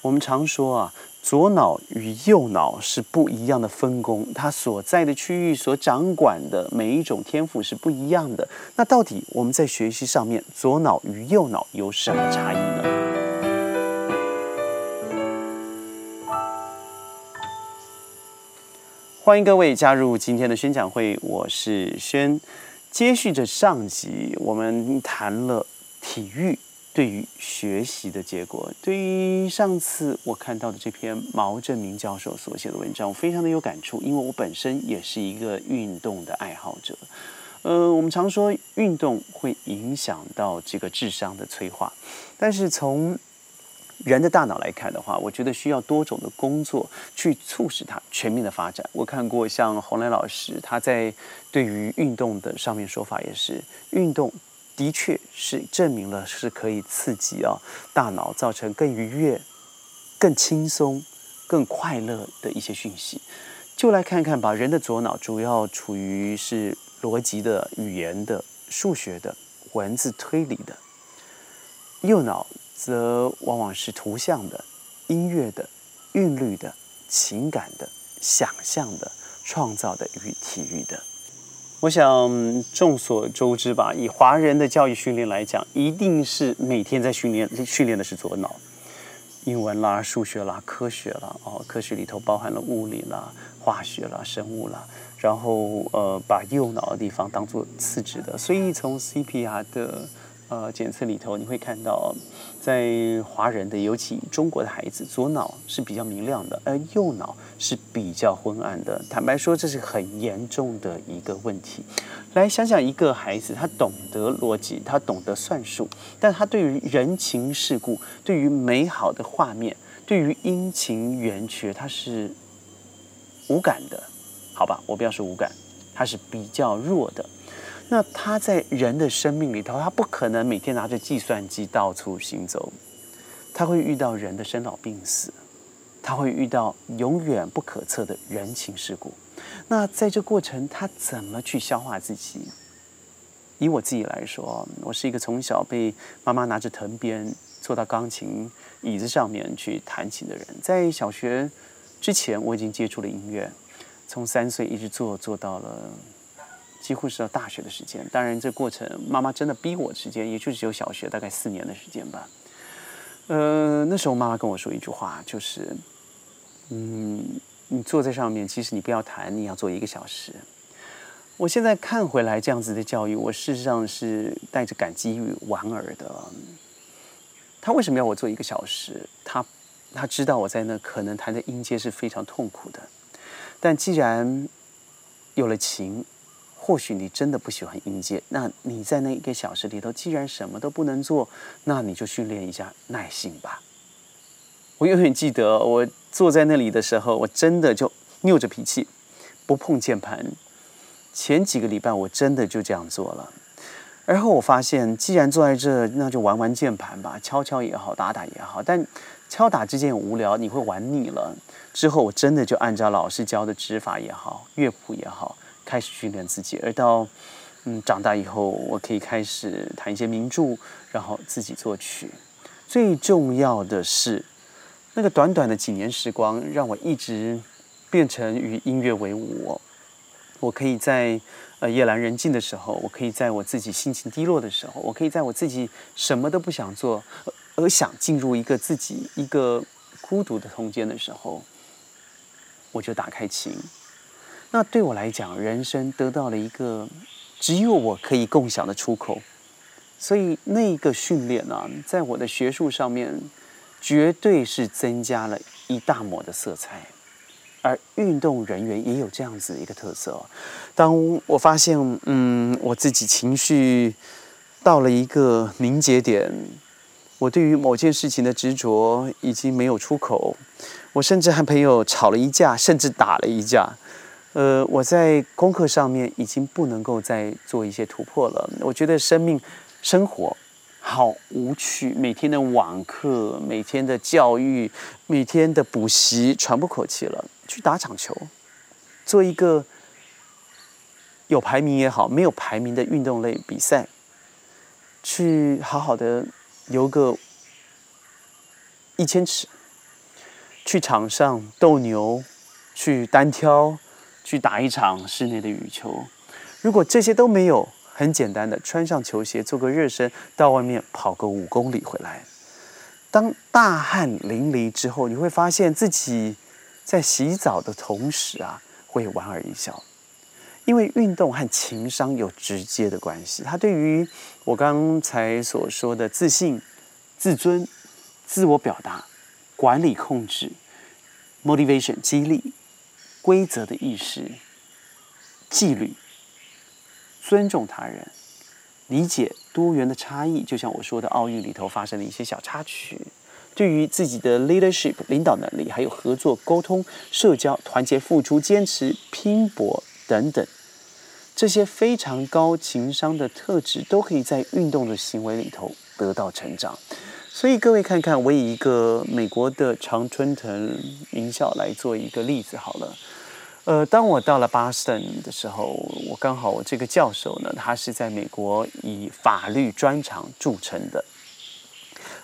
我们常说啊，左脑与右脑是不一样的分工，它所在的区域所掌管的每一种天赋是不一样的。那到底我们在学习上面，左脑与右脑有什么差异呢？欢迎各位加入今天的宣讲会，我是轩。接续着上集，我们谈了体育。对于学习的结果，对于上次我看到的这篇毛振明教授所写的文章，我非常的有感触，因为我本身也是一个运动的爱好者。呃，我们常说运动会影响到这个智商的催化，但是从人的大脑来看的话，我觉得需要多种的工作去促使它全面的发展。我看过像洪磊老师他在对于运动的上面说法也是运动。的确是证明了是可以刺激啊大脑，造成更愉悦、更轻松、更快乐的一些讯息。就来看看吧，人的左脑主要处于是逻辑的、语言的、数学的、文字推理的；右脑则往往是图像的、音乐的、韵律的、情感的、想象的、创造的与体育的。我想众所周知吧，以华人的教育训练来讲，一定是每天在训练训练的是左脑，英文啦、数学啦、科学啦，哦，科学里头包含了物理啦、化学啦、生物啦，然后呃，把右脑的地方当做次之的，所以从 CPR 的。呃，检测里头你会看到，在华人的，尤其中国的孩子，左脑是比较明亮的，而右脑是比较昏暗的。坦白说，这是很严重的一个问题。来想想，一个孩子，他懂得逻辑，他懂得算术，但他对于人情世故、对于美好的画面、对于阴晴圆缺，他是无感的。好吧，我不要说无感，他是比较弱的。那他在人的生命里头，他不可能每天拿着计算机到处行走，他会遇到人的生老病死，他会遇到永远不可测的人情世故。那在这过程，他怎么去消化自己？以我自己来说，我是一个从小被妈妈拿着藤鞭坐到钢琴椅子上面去弹琴的人。在小学之前，我已经接触了音乐，从三岁一直做做到了。几乎是到大学的时间，当然这过程妈妈真的逼我的时间，也就只有小学大概四年的时间吧。呃，那时候妈妈跟我说一句话，就是，嗯，你坐在上面，其实你不要弹，你要坐一个小时。我现在看回来这样子的教育，我事实上是带着感激与莞尔的。他为什么要我做一个小时？他他知道我在那可能弹的音阶是非常痛苦的，但既然有了琴。或许你真的不喜欢音阶，那你在那一个小时里头，既然什么都不能做，那你就训练一下耐性吧。我永远记得，我坐在那里的时候，我真的就拗着脾气，不碰键盘。前几个礼拜，我真的就这样做了。而后我发现，既然坐在这，那就玩玩键盘吧，敲敲也好，打打也好。但敲打之间无聊，你会玩腻了。之后，我真的就按照老师教的指法也好，乐谱也好。开始训练自己，而到嗯长大以后，我可以开始弹一些名著，然后自己作曲。最重要的是，那个短短的几年时光，让我一直变成与音乐为伍。我可以在呃夜阑人静的时候，我可以在我自己心情低落的时候，我可以在我自己什么都不想做，而想进入一个自己一个孤独的空间的时候，我就打开琴。那对我来讲，人生得到了一个只有我可以共享的出口，所以那个训练呢，在我的学术上面，绝对是增加了一大抹的色彩。而运动人员也有这样子的一个特色。当我发现，嗯，我自己情绪到了一个凝结点，我对于某件事情的执着已经没有出口，我甚至和朋友吵了一架，甚至打了一架。呃，我在功课上面已经不能够再做一些突破了。我觉得生命、生活好无趣，每天的网课、每天的教育、每天的补习，喘不口气了。去打场球，做一个有排名也好、没有排名的运动类比赛，去好好的游个一千尺，去场上斗牛，去单挑，去打一场室内的羽球。如果这些都没有，很简单的穿上球鞋做个热身，到外面跑个五公里回来。当大汗淋漓之后，你会发现自己在洗澡的同时啊，会莞尔一笑，因为运动和情商有直接的关系。它对于我刚才所说的自信、自尊、自我表达、管理控制、motivation 激励、规则的意识、纪律、尊重他人。理解多元的差异，就像我说的，奥运里头发生的一些小插曲，对于自己的 leadership 领导能力，还有合作、沟通、社交、团结、付出、坚持、拼搏等等，这些非常高情商的特质，都可以在运动的行为里头得到成长。所以各位看看，我以一个美国的常春藤名校来做一个例子好了。呃，当我到了巴斯顿的时候，我刚好我这个教授呢，他是在美国以法律专长著称的。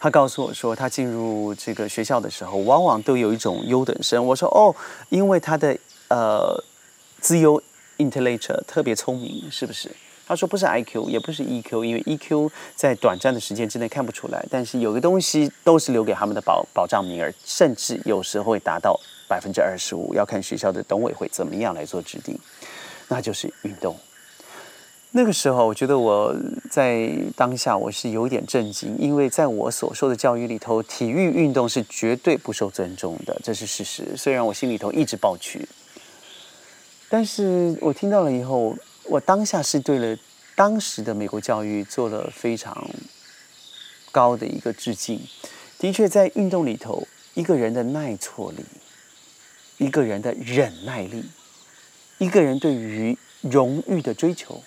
他告诉我说，他进入这个学校的时候，往往都有一种优等生。我说哦，因为他的呃自由 intellectual 特别聪明，是不是？他说不是 IQ，也不是 EQ，因为 EQ 在短暂的时间之内看不出来，但是有个东西都是留给他们的保保障名额，甚至有时候会达到。百分之二十五要看学校的董委会怎么样来做指定，那就是运动。那个时候，我觉得我在当下我是有点震惊，因为在我所受的教育里头，体育运动是绝对不受尊重的，这是事实。虽然我心里头一直抱屈，但是我听到了以后，我当下是对了当时的美国教育做了非常高的一个致敬。的确，在运动里头，一个人的耐挫力。一个人的忍耐力，一个人对于荣誉的追求，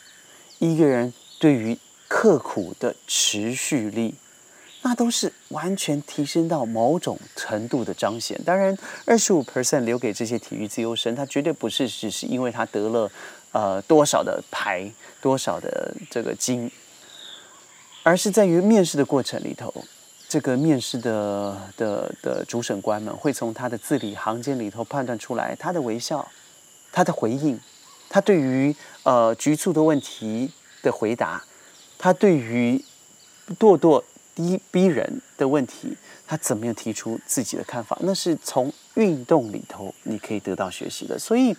一个人对于刻苦的持续力，那都是完全提升到某种程度的彰显。当然，二十五 percent 留给这些体育自由生，他绝对不是只是因为他得了呃多少的牌、多少的这个金，而是在于面试的过程里头。这个面试的的的主审官们会从他的字里行间里头判断出来，他的微笑，他的回应，他对于呃局促的问题的回答，他对于咄咄逼逼人的问题，他怎么样提出自己的看法，那是从运动里头你可以得到学习的。所以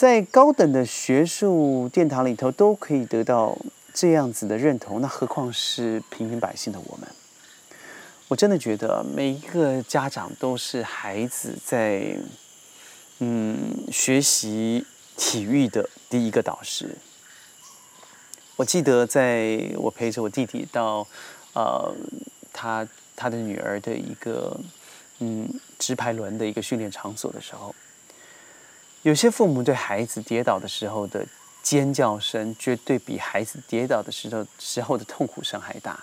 在高等的学术殿堂里头都可以得到这样子的认同，那何况是平民百姓的我们？我真的觉得每一个家长都是孩子在嗯学习体育的第一个导师。我记得在我陪着我弟弟到呃他他的女儿的一个嗯直排轮的一个训练场所的时候，有些父母对孩子跌倒的时候的尖叫声，绝对比孩子跌倒的时候时候的痛苦声还大。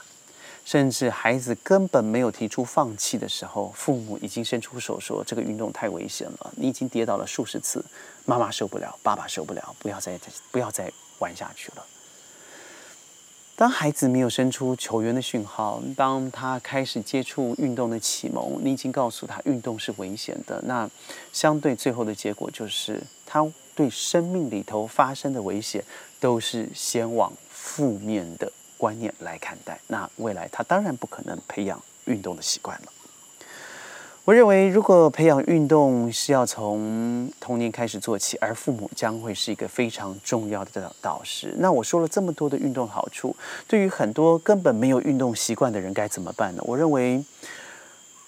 甚至孩子根本没有提出放弃的时候，父母已经伸出手说：“这个运动太危险了，你已经跌倒了数十次，妈妈受不了，爸爸受不了，不要再不要再玩下去了。”当孩子没有生出球员的讯号，当他开始接触运动的启蒙，你已经告诉他运动是危险的，那相对最后的结果就是，他对生命里头发生的危险都是先往负面的。观念来看待，那未来他当然不可能培养运动的习惯了。我认为，如果培养运动是要从童年开始做起，而父母将会是一个非常重要的导导师。那我说了这么多的运动好处，对于很多根本没有运动习惯的人该怎么办呢？我认为，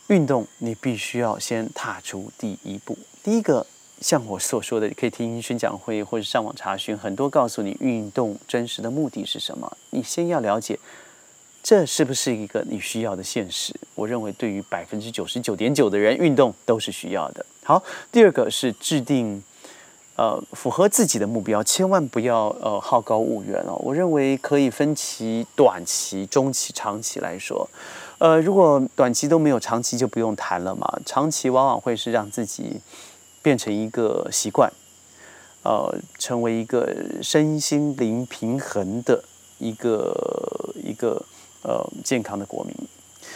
运动你必须要先踏出第一步。第一个。像我所说的，可以听宣讲会或者上网查询，很多告诉你运动真实的目的是什么。你先要了解，这是不是一个你需要的现实？我认为，对于百分之九十九点九的人，运动都是需要的。好，第二个是制定呃符合自己的目标，千万不要呃好高骛远哦。我认为可以分期、短期、中期、长期来说。呃，如果短期都没有，长期就不用谈了嘛。长期往往会是让自己。变成一个习惯，呃，成为一个身心灵平衡的一个一个呃健康的国民。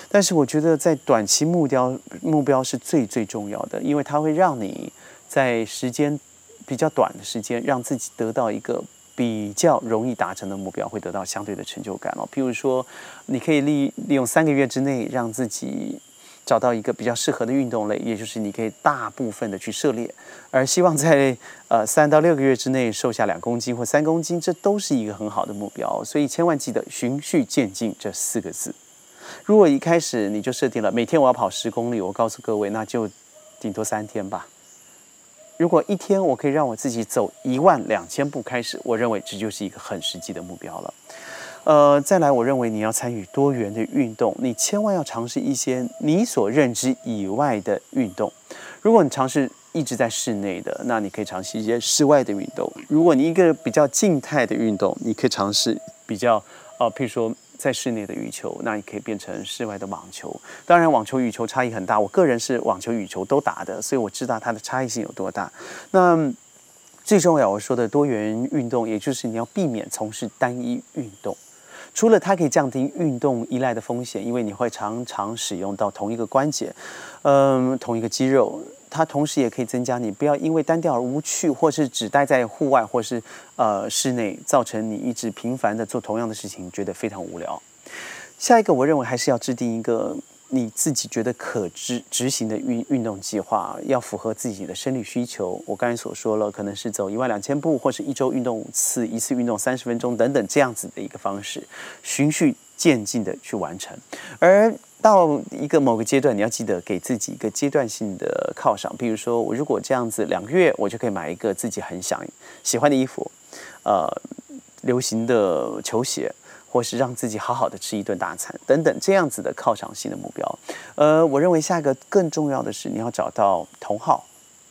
但是我觉得在短期目标目标是最最重要的，因为它会让你在时间比较短的时间，让自己得到一个比较容易达成的目标，会得到相对的成就感哦。譬如说，你可以利利用三个月之内让自己。找到一个比较适合的运动类，也就是你可以大部分的去涉猎，而希望在呃三到六个月之内瘦下两公斤或三公斤，这都是一个很好的目标。所以千万记得循序渐进这四个字。如果一开始你就设定了每天我要跑十公里，我告诉各位，那就顶多三天吧。如果一天我可以让我自己走一万两千步开始，我认为这就是一个很实际的目标了。呃，再来，我认为你要参与多元的运动，你千万要尝试一些你所认知以外的运动。如果你尝试一直在室内的，那你可以尝试一些室外的运动。如果你一个比较静态的运动，你可以尝试比较呃，譬如说在室内的羽球，那你可以变成室外的网球。当然，网球、羽球差异很大。我个人是网球、羽球都打的，所以我知道它的差异性有多大。那最重要我说的多元运动，也就是你要避免从事单一运动。除了它可以降低运动依赖的风险，因为你会常常使用到同一个关节，嗯，同一个肌肉，它同时也可以增加你不要因为单调而无趣，或是只待在户外或是呃室内，造成你一直频繁的做同样的事情，觉得非常无聊。下一个，我认为还是要制定一个。你自己觉得可执执行的运运动计划，要符合自己的生理需求。我刚才所说了，可能是走一万两千步，或是一周运动五次，一次运动三十分钟等等这样子的一个方式，循序渐进的去完成。而到一个某个阶段，你要记得给自己一个阶段性的犒赏。比如说，我如果这样子两个月，我就可以买一个自己很想喜欢的衣服，呃，流行的球鞋。或是让自己好好的吃一顿大餐等等这样子的犒赏性的目标，呃，我认为下一个更重要的是你要找到同好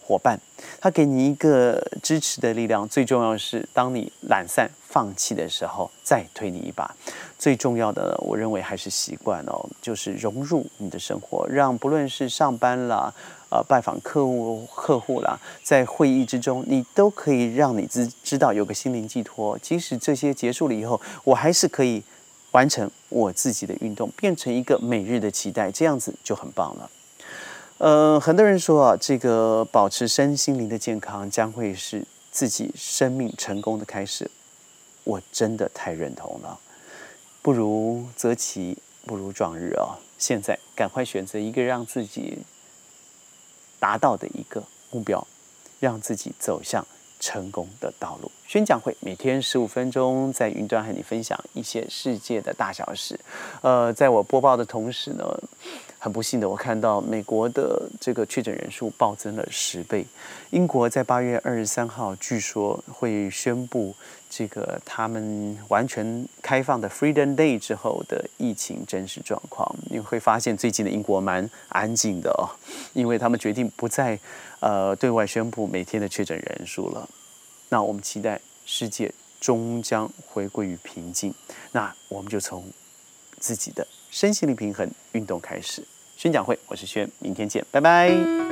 伙伴，他给你一个支持的力量。最重要的是，当你懒散放弃的时候，再推你一把。最重要的，我认为还是习惯哦，就是融入你的生活，让不论是上班啦。呃，拜访客户客户啦，在会议之中，你都可以让你知知道有个心灵寄托。即使这些结束了以后，我还是可以完成我自己的运动，变成一个每日的期待，这样子就很棒了。呃，很多人说啊，这个保持身心灵的健康将会是自己生命成功的开始。我真的太认同了。不如择其不如撞日啊！现在赶快选择一个让自己。达到的一个目标，让自己走向成功的道路。宣讲会每天十五分钟，在云端和你分享一些世界的大小事。呃，在我播报的同时呢，很不幸的，我看到美国的这个确诊人数暴增了十倍。英国在八月二十三号，据说会宣布。这个他们完全开放的 Freedom Day 之后的疫情真实状况，你会发现最近的英国蛮安静的哦，因为他们决定不再呃对外宣布每天的确诊人数了。那我们期待世界终将回归于平静。那我们就从自己的身心灵平衡运动开始。宣讲会，我是轩，明天见，拜拜。